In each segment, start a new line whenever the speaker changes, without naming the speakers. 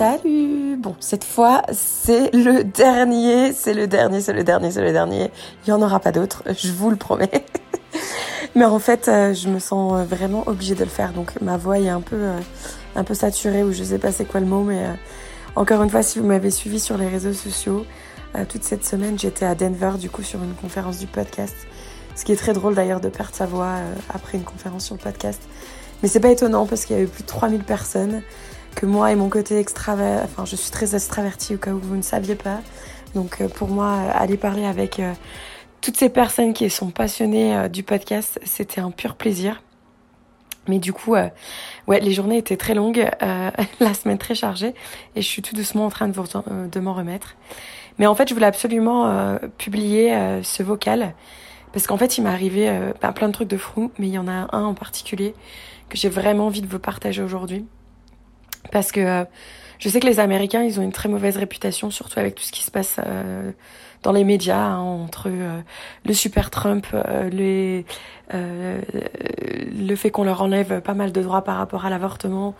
Salut Bon, cette fois, c'est le dernier, c'est le dernier, c'est le dernier, c'est le dernier. Il n'y en aura pas d'autres, je vous le promets. Mais en fait, euh, je me sens vraiment obligée de le faire. Donc ma voix est un peu, euh, un peu saturée ou je sais pas c'est quoi le mot. Mais euh, encore une fois, si vous m'avez suivi sur les réseaux sociaux, toute cette semaine, j'étais à Denver du coup sur une conférence du podcast. Ce qui est très drôle d'ailleurs de perdre sa voix après une conférence sur le podcast. Mais c'est pas étonnant parce qu'il y avait plus de 3000 personnes que moi et mon côté extravert, enfin je suis très extravertie au cas où vous ne saviez pas. Donc pour moi, aller parler avec toutes ces personnes qui sont passionnées euh, du podcast, c'était un pur plaisir. Mais du coup, euh, ouais, les journées étaient très longues, euh, la semaine très chargée, et je suis tout doucement en train de, de m'en remettre. Mais en fait, je voulais absolument publier ce vocal, parce qu'en fait, il m'est arrivé bah, plein de trucs de fou, mais il y en a un en particulier que j'ai vraiment envie de vous partager aujourd'hui. Parce que je sais que les Américains, ils ont une très mauvaise réputation, surtout avec tout ce qui se passe euh, dans les médias, hein, entre euh, le super Trump, euh, les, le fait qu'on leur enlève pas mal de droits par rapport à l'avortement,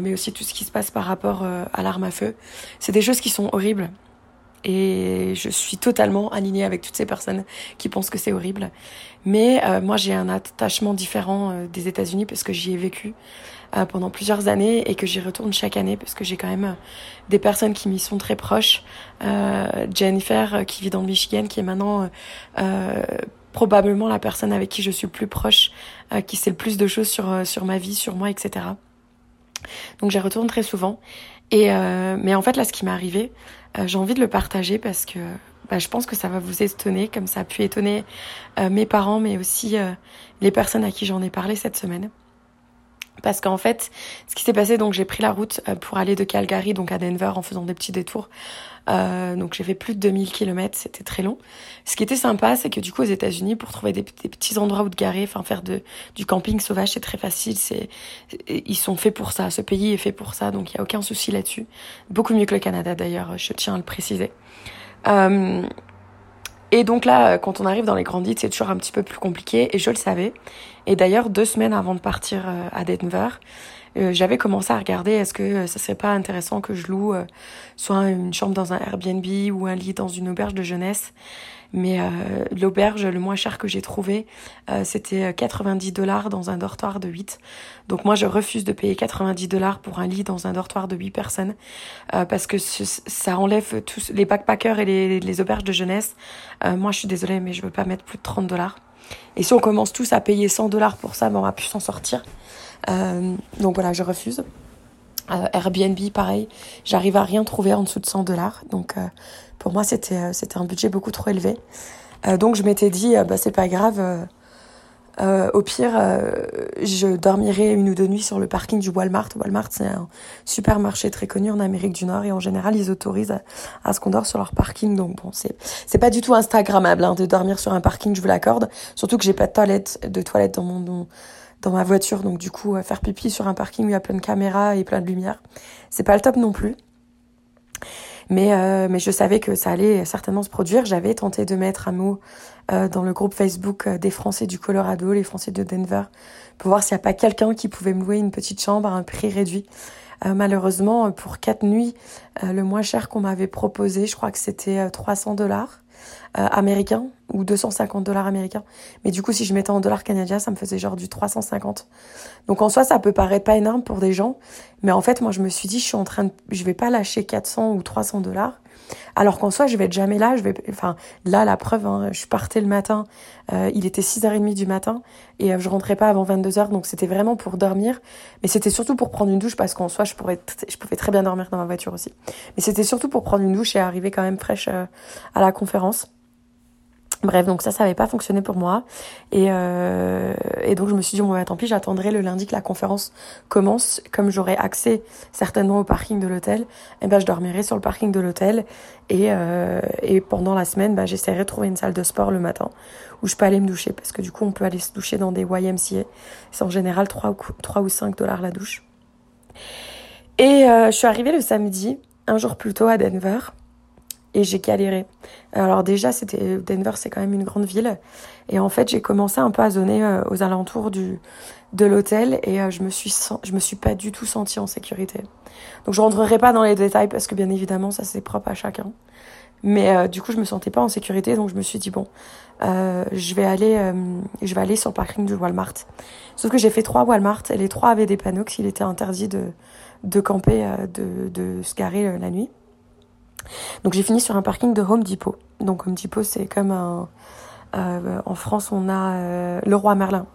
mais aussi tout ce qui se passe par rapport à l'arme à feu. C'est des choses qui sont horribles. Et je suis totalement alignée avec toutes ces personnes qui pensent que c'est horrible. Mais euh, moi, j'ai un attachement différent euh, des États-Unis parce que j'y ai vécu euh, pendant plusieurs années et que j'y retourne chaque année parce que j'ai quand même des personnes qui m'y sont très proches. Jennifer, qui vit dans le Michigan, qui est maintenant probablement la personne avec qui je suis le plus proche, qui sait le plus de choses sur sur ma vie, sur moi, etc. Donc j'y retourne très souvent. Et mais en fait là, ce qui m'est arrivé, euh, j'ai envie de le partager parce que bah, je pense que ça va vous étonner, comme ça a pu étonner euh, mes parents, mais aussi euh, les personnes à qui j'en ai parlé cette semaine. Parce qu'en fait, ce qui s'est passé, donc j'ai pris la route pour aller de Calgary donc à Denver en faisant des petits détours. Euh, donc j'ai fait plus de 2000 km, c'était très long. Ce qui était sympa, c'est que du coup aux États-Unis, pour trouver des, petits endroits où te garer, enfin faire du camping sauvage, c'est très facile. C'est ils sont faits pour ça. Ce pays est fait pour ça, donc il y a aucun souci là-dessus. Beaucoup mieux que le Canada d'ailleurs, je tiens à le préciser. Euh, et donc là, quand on arrive dans les grandes villes, c'est toujours un petit peu plus compliqué, et je le savais. Et d'ailleurs, deux semaines avant de partir euh, à Denver, euh, j'avais commencé à regarder est-ce que euh, ça serait pas intéressant que je loue euh, soit une chambre dans un Airbnb ou un lit dans une auberge de jeunesse. Mais l'auberge le moins cher que j'ai trouvé, c'était 90 dollars dans un dortoir de 8. Donc moi, je refuse de payer 90 dollars pour un lit dans un dortoir de 8 personnes parce que ça enlève tous les backpackers et les, les auberges de jeunesse. moi, je suis désolée, mais je veux pas mettre plus de 30 dollars. Et si on commence tous à payer 100 dollars pour ça, ben on va plus s'en sortir. Euh, donc voilà, je refuse. Euh, Airbnb, pareil, j'arrive à rien trouver en dessous de 100 dollars. Donc euh, pour moi, c'était un budget beaucoup trop élevé. donc je m'étais dit, bah c'est pas grave. au pire, je dormirai une ou deux nuits sur le parking du Walmart. Walmart, c'est un supermarché très connu en Amérique du Nord et en général, ils autorisent à, ce qu'on dort sur leur parking. Donc bon, c'est c'est pas du tout instagrammable hein, de dormir sur un parking, je vous l'accorde. Surtout que j'ai pas de toilette de toilette dans mon ma voiture. Donc du coup, faire pipi sur un parking où il y a plein de caméras et plein de lumière, c'est pas le top non plus. Mais, euh, mais je savais que ça allait certainement se produire. J'avais tenté de mettre un mot euh, dans le groupe Facebook euh, des Français du Colorado, les Français de Denver, pour voir s'il n'y a pas quelqu'un qui pouvait me louer une petite chambre à un prix réduit. malheureusement, pour quatre nuits, le moins cher qu'on m'avait proposé, je crois que c'était 300 dollars. Euh, américain ou 250 dollars américains. Mais du coup, si je mettais en dollars canadiens, ça me faisait genre du 350. Donc en soi, ça peut paraître pas énorme pour des gens, mais en fait, moi, je me suis dit, je suis en train de, je vais pas lâcher 400 ou 300 dollars alors qu'en soi, je vais être jamais là. Je vais, enfin, là, la preuve, hein, je partais le matin. Euh, il était 6h30 du matin et euh, je rentrais pas avant 22h. Donc c'était vraiment pour dormir. Mais c'était surtout pour prendre une douche parce qu'en soi, je pouvais très bien dormir dans ma voiture aussi. Mais c'était surtout pour prendre une douche et arriver quand même fraîche euh, à la conférence. Bref, donc ça, ça n'avait pas fonctionné pour moi. Et, euh, et donc je me suis dit, bon, bah, tant pis, j'attendrai le lundi que la conférence commence. Comme j'aurai accès certainement au parking de l'hôtel, eh ben, je dormirai sur le parking de l'hôtel. Et, euh, et pendant la semaine, bah, j'essaierai de trouver une salle de sport le matin où je peux aller me doucher. Parce que du coup, on peut aller se doucher dans des YMCA. C'est en général 3 ou, 3 ou 5 dollars la douche. Et euh, je suis arrivée le samedi, un jour plus tôt à Denver. Et j'ai galéré. Alors déjà, c'était Denver, c'est quand même une grande ville. Et en fait, j'ai commencé un peu à zoner euh, aux alentours du, de l'hôtel et euh, je me suis je me suis pas du tout sentie en sécurité. Donc je rentrerai pas dans les détails parce que bien évidemment, ça c'est propre à chacun. Mais euh, du coup, je me sentais pas en sécurité, donc je me suis dit bon, je vais aller, je vais aller sur le parking du Walmart. Sauf que j'ai fait trois Walmart et les trois avaient des panneaux qu'il était interdit de de camper, de de se garer la nuit. Donc j'ai fini sur un parking de Home Depot. Donc Home Depot, c'est comme un... Euh, en France, on a euh, le roi Merlin.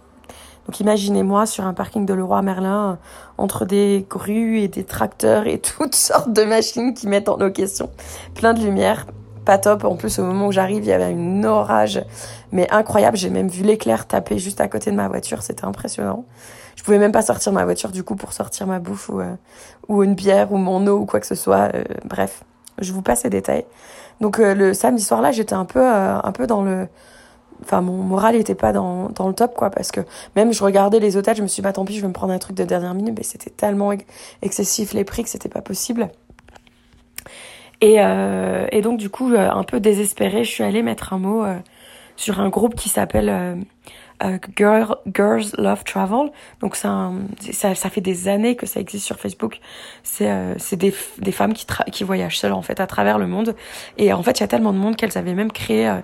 Donc imaginez-moi sur un parking de Leroy Merlin, entre des grues et des tracteurs et toutes sortes de machines qui mettent en location. Plein de lumière, pas top. En plus, au moment où j'arrive, il y avait une orage, mais incroyable. J'ai même vu l'éclair taper juste à côté de ma voiture. C'était impressionnant. Je pouvais même pas sortir ma voiture du coup pour sortir ma bouffe ou, euh, ou une bière ou mon eau ou quoi que ce soit. bref. Je vous passe les détails. Donc euh, le samedi soir là, j'étais un peu euh, un peu dans le enfin mon moral était pas dans, dans le top quoi parce que même je regardais les hôtels, je me suis dit bah tant pis, je vais me prendre un truc de dernière minute mais c'était tellement excessif les prix que c'était pas possible. Et euh, et donc du coup un peu désespérée, je suis allée mettre un mot sur un groupe qui s'appelle euh, Girl, Girls Love Travel. Donc ça, ça fait des années que ça existe sur Facebook. C'est euh, des, des femmes qui, qui voyagent seules en fait à travers le monde. Et en fait, il y a tellement de monde qu'elles avaient même créé euh,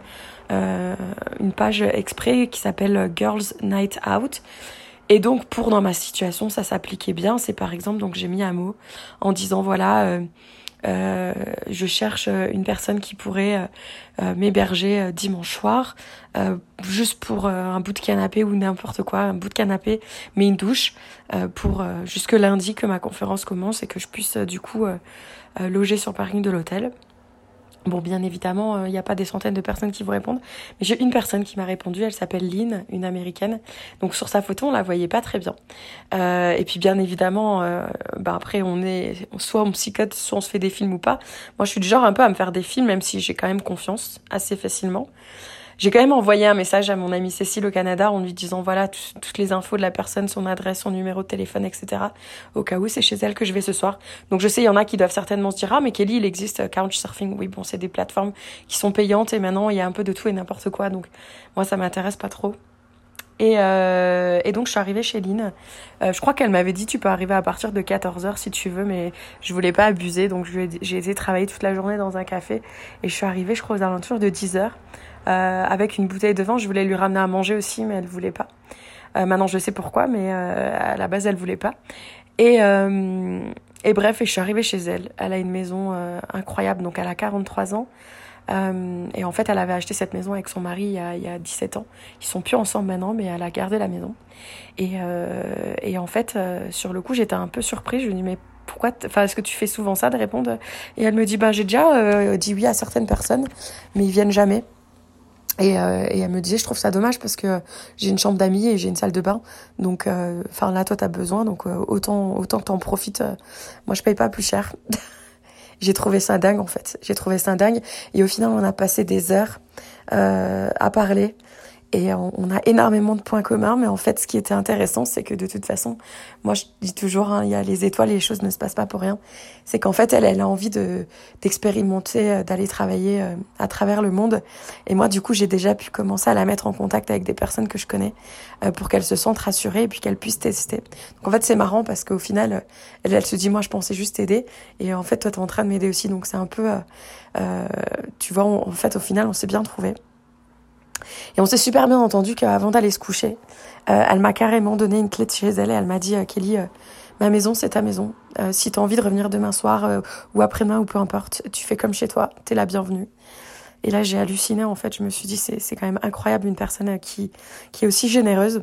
euh une page exprès qui s'appelle Girls Night Out. Et donc pour dans ma situation, ça s'appliquait bien. C'est par exemple donc j'ai mis un mot en disant voilà euh, je cherche euh, une personne qui pourrait euh, m'héberger dimanche soir, juste pour un bout de canapé ou n'importe quoi, un bout de canapé, mais une douche, pour jusque lundi que ma conférence commence et que je puisse du coup loger sur parking de l'hôtel. Bon, bien évidemment, il euh, n'y a pas des centaines de personnes qui vous répondent, mais j'ai une personne qui m'a répondu, elle s'appelle Lynn, une américaine. Donc sur sa photo, on la voyait pas très bien. Euh, et puis bien évidemment, euh, bah après on est soit on psychote, soit on se fait des films ou pas. Moi, je suis du genre un peu à me faire des films, même si j'ai quand même confiance assez facilement. J'ai quand même envoyé un message à mon amie Cécile au Canada en lui disant voilà toutes les infos de la personne, son adresse, son numéro de téléphone, etc. Au cas où c'est chez elle que je vais ce soir. Donc je sais, il y en a qui doivent certainement se dire ah mais Kelly, il existe euh, Couchsurfing. Oui bon, c'est des plateformes qui sont payantes et maintenant il y a un peu de tout et n'importe quoi. Donc moi ça m'intéresse pas trop. Et, euh, et, donc je suis arrivée chez Lynn. Euh, je crois qu'elle m'avait dit tu peux arriver à partir de 14h si tu veux, mais je voulais pas abuser. Donc j'ai été travailler toute la journée dans un café et je suis arrivée je crois aux alentours de 10h. Euh, avec une bouteille de vin. Je voulais lui ramener à manger aussi, mais elle voulait pas. Euh, maintenant, je sais pourquoi, mais euh, à la base, elle voulait pas. Et, bref, je suis arrivée chez elle. Elle a une maison incroyable, donc elle a 43 ans. Et en fait, elle avait acheté cette maison avec son mari il y a, il y a 17 ans. Ils sont plus ensemble maintenant, mais elle a gardé la maison. Et, en fait, sur le coup, j'étais un peu surprise. Je me dis, mais pourquoi, enfin, est-ce que tu fais souvent ça de répondre? Et elle me dit, ben, j'ai déjà dit oui à certaines personnes, mais ils viennent jamais. Et, euh, et, elle me disait, je trouve ça dommage parce que j'ai une chambre d'amis et j'ai une salle de bain. Donc, euh, enfin là, toi, t'as besoin, donc euh, autant autant que t'en profites. moi, je paye pas plus cher. j'ai trouvé ça dingue en fait. J'ai trouvé ça dingue. Et au final, on a passé des heures à parler et on, a énormément de points communs, mais en fait, ce qui était intéressant, c'est que de toute façon, moi je dis toujours, hein, il y a les étoiles, les choses ne se passent pas pour rien. C'est qu'en fait, elle, elle a envie de d'expérimenter, euh, d'aller travailler euh, à travers le monde. Et moi, du coup, j'ai déjà pu commencer à la mettre en contact avec des personnes que je connais euh, pour qu'elle se sente rassurée et puis qu'elle puisse tester. Donc en fait, c'est marrant parce qu'au final, elle, elle se dit, moi, je pensais juste t'aider, et en fait, toi, t'es en train de m'aider aussi. Donc c'est un peu, tu vois, en fait, au final, on s'est bien trouvé. Et on s'est super bien entendu qu'avant d'aller se coucher, euh, elle m'a carrément donné une clé de chez elle et elle m'a dit euh, Kelly, euh, ma maison c'est ta maison. si tu as envie de revenir demain soir ou après-demain ou peu importe, tu fais comme chez toi, t'es la bienvenue. Et là j'ai halluciné en fait, je me suis dit c'est c'est quand même incroyable une personne qui qui est aussi généreuse.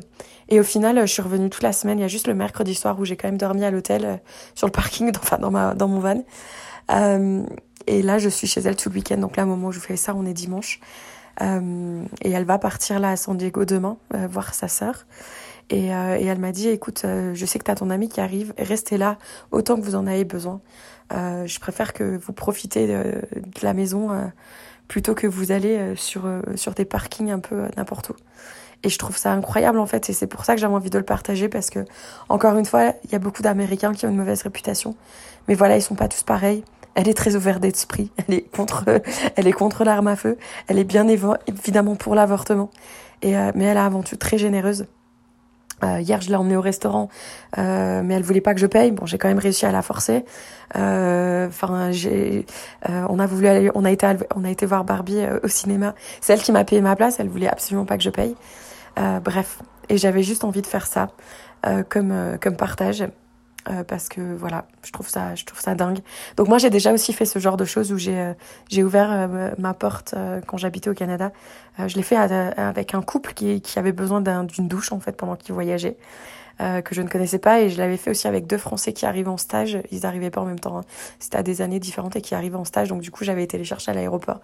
Et au final, je suis revenue toute la semaine. Il y a juste le mercredi soir où j'ai quand même dormi à l'hôtel sur le parking, enfin dans ma dans mon van. et là, je suis chez elle tout le week-end. Donc là, au moment où je fais ça, on est dimanche. Euh, et elle va partir là à San Diego demain euh, voir sa sœur. Et, euh, et, elle m'a dit, écoute, je sais que tu as ton ami qui arrive, restez là autant que vous en avez besoin. je préfère que vous profitez de, la maison plutôt que vous allez sur, sur des parkings un peu n'importe où. Et je trouve ça incroyable en fait, et c'est pour ça que j'avais envie de le partager parce que, encore une fois, il y a beaucoup d'Américains qui ont une mauvaise réputation. Mais voilà, ils sont pas tous pareils. Elle est très ouverte d'esprit. Elle est contre, elle est contre l'arme à feu. Elle est bien évidemment pour l'avortement. Et euh, mais elle est avant tout très généreuse. Euh, hier, je l'ai emmenée au restaurant, euh, mais elle voulait pas que je paye. Bon, j'ai quand même réussi à la forcer. Enfin, on a voulu aller, on a été, on a été voir Barbie au cinéma. C'est elle qui m'a payé ma place. Elle voulait absolument pas que je paye. bref, et j'avais juste envie de faire ça comme comme partage. Euh, parce que voilà, je trouve ça, je trouve ça dingue. Donc moi j'ai déjà aussi fait ce genre de choses où j'ai euh, j'ai ouvert euh, ma porte quand j'habitais au Canada. je l'ai fait avec un couple qui, qui avait besoin d'une douche en fait pendant qu'ils voyageaient. que je ne connaissais pas et je l'avais fait aussi avec deux Français qui arrivaient en stage. Ils n'arrivaient pas en même temps. Hein. C'était à des années différentes et qui arrivaient en stage. Donc du coup, j'avais été les chercher à l'aéroport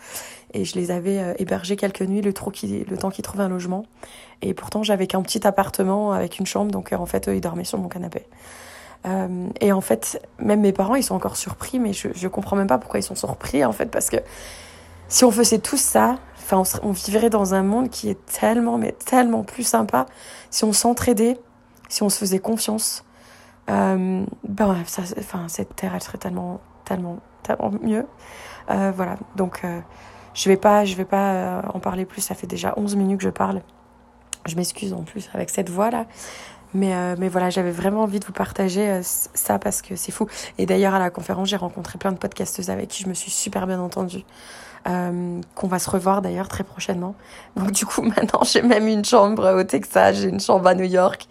et je les avais hébergés quelques nuits le, le temps qu'ils trouvaient un logement. Et pourtant, j'avais qu'un petit appartement avec une chambre. Donc en fait, eux, ils dormaient sur mon canapé. Euh, et en fait, même mes parents, ils sont encore surpris, mais je, je comprends même pas pourquoi ils sont surpris, en fait, parce que si on faisait tout ça, enfin, on, vivrait dans un monde qui est tellement, mais tellement plus sympa si on s'entraidait, si on se faisait confiance. Euh, ben enfin, cette terre, elle serait tellement, tellement, tellement mieux. Euh, voilà, donc je vais pas, je vais pas en parler plus. Ça fait déjà 11 minutes que je parle. Je m'excuse en plus avec cette voix là. Mais, euh, mais voilà, j'avais vraiment envie de vous partager euh, ça parce que c'est fou. Et d'ailleurs, à la conférence, j'ai rencontré plein de podcasteuses avec qui je me suis super bien entendue. Euh, qu'on va se revoir d'ailleurs très prochainement. Donc du coup, maintenant, j'ai même une chambre au Texas, j'ai une chambre à New York.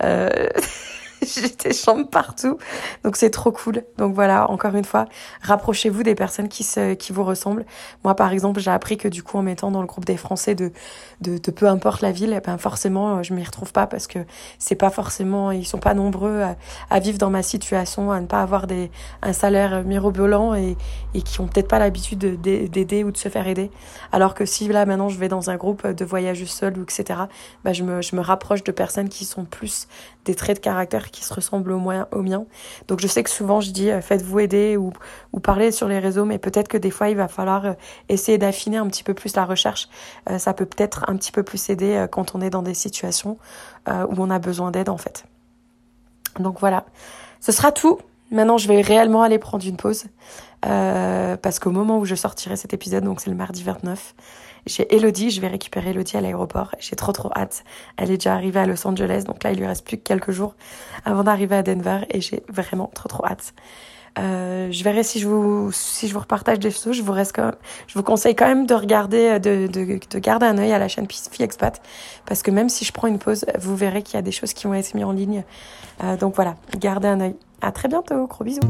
Euh... j'ai des chambres partout. Donc c'est trop cool. Donc voilà, encore une fois, rapprochez-vous des personnes qui, se, qui vous ressemblent. Moi, par exemple, j'ai appris que du coup, en mettant dans le groupe des Français de, de, peu importe la ville, eh ben forcément, je m'y retrouve pas parce que c'est pas forcément, ils sont pas nombreux à, vivre dans ma situation, à ne pas avoir des, un salaire mirobolant et, et qui ont peut-être pas l'habitude d'aider ou de se faire aider. Alors que si là, maintenant, je vais dans un groupe de voyageurs seuls ou etc., ben, je me, je me rapproche de personnes qui sont plus des traits de caractère qui se ressemblent au, moins, au mien. Donc je sais que souvent je dis euh, faites-vous aider ou, ou parlez sur les réseaux, mais peut-être que des fois il va falloir euh, essayer d'affiner un petit peu plus la recherche. Euh, ça peut peut-être un petit peu plus aider quand on est dans des situations où on a besoin d'aide en fait. Donc voilà, ce sera tout. Maintenant, je vais réellement aller prendre une pause parce qu'au moment où je sortirai cet épisode, donc c'est le mardi 29, j'ai Elodie, je vais récupérer Elodie à l'aéroport. J'ai trop trop hâte. Elle est déjà arrivée à Los Angeles, donc là il lui reste plus que quelques jours avant d'arriver à Denver et j'ai vraiment trop trop hâte. Euh, je verrai si je vous si je vous repartage des photos. Je vous reste quand je vous conseille quand même de regarder de, de, de garder un œil à la chaîne Fille Expat parce que même si je prends une pause, vous verrez qu'il y a des choses qui vont être mises en ligne. Euh, donc voilà, gardez un œil. À très bientôt, gros bisous.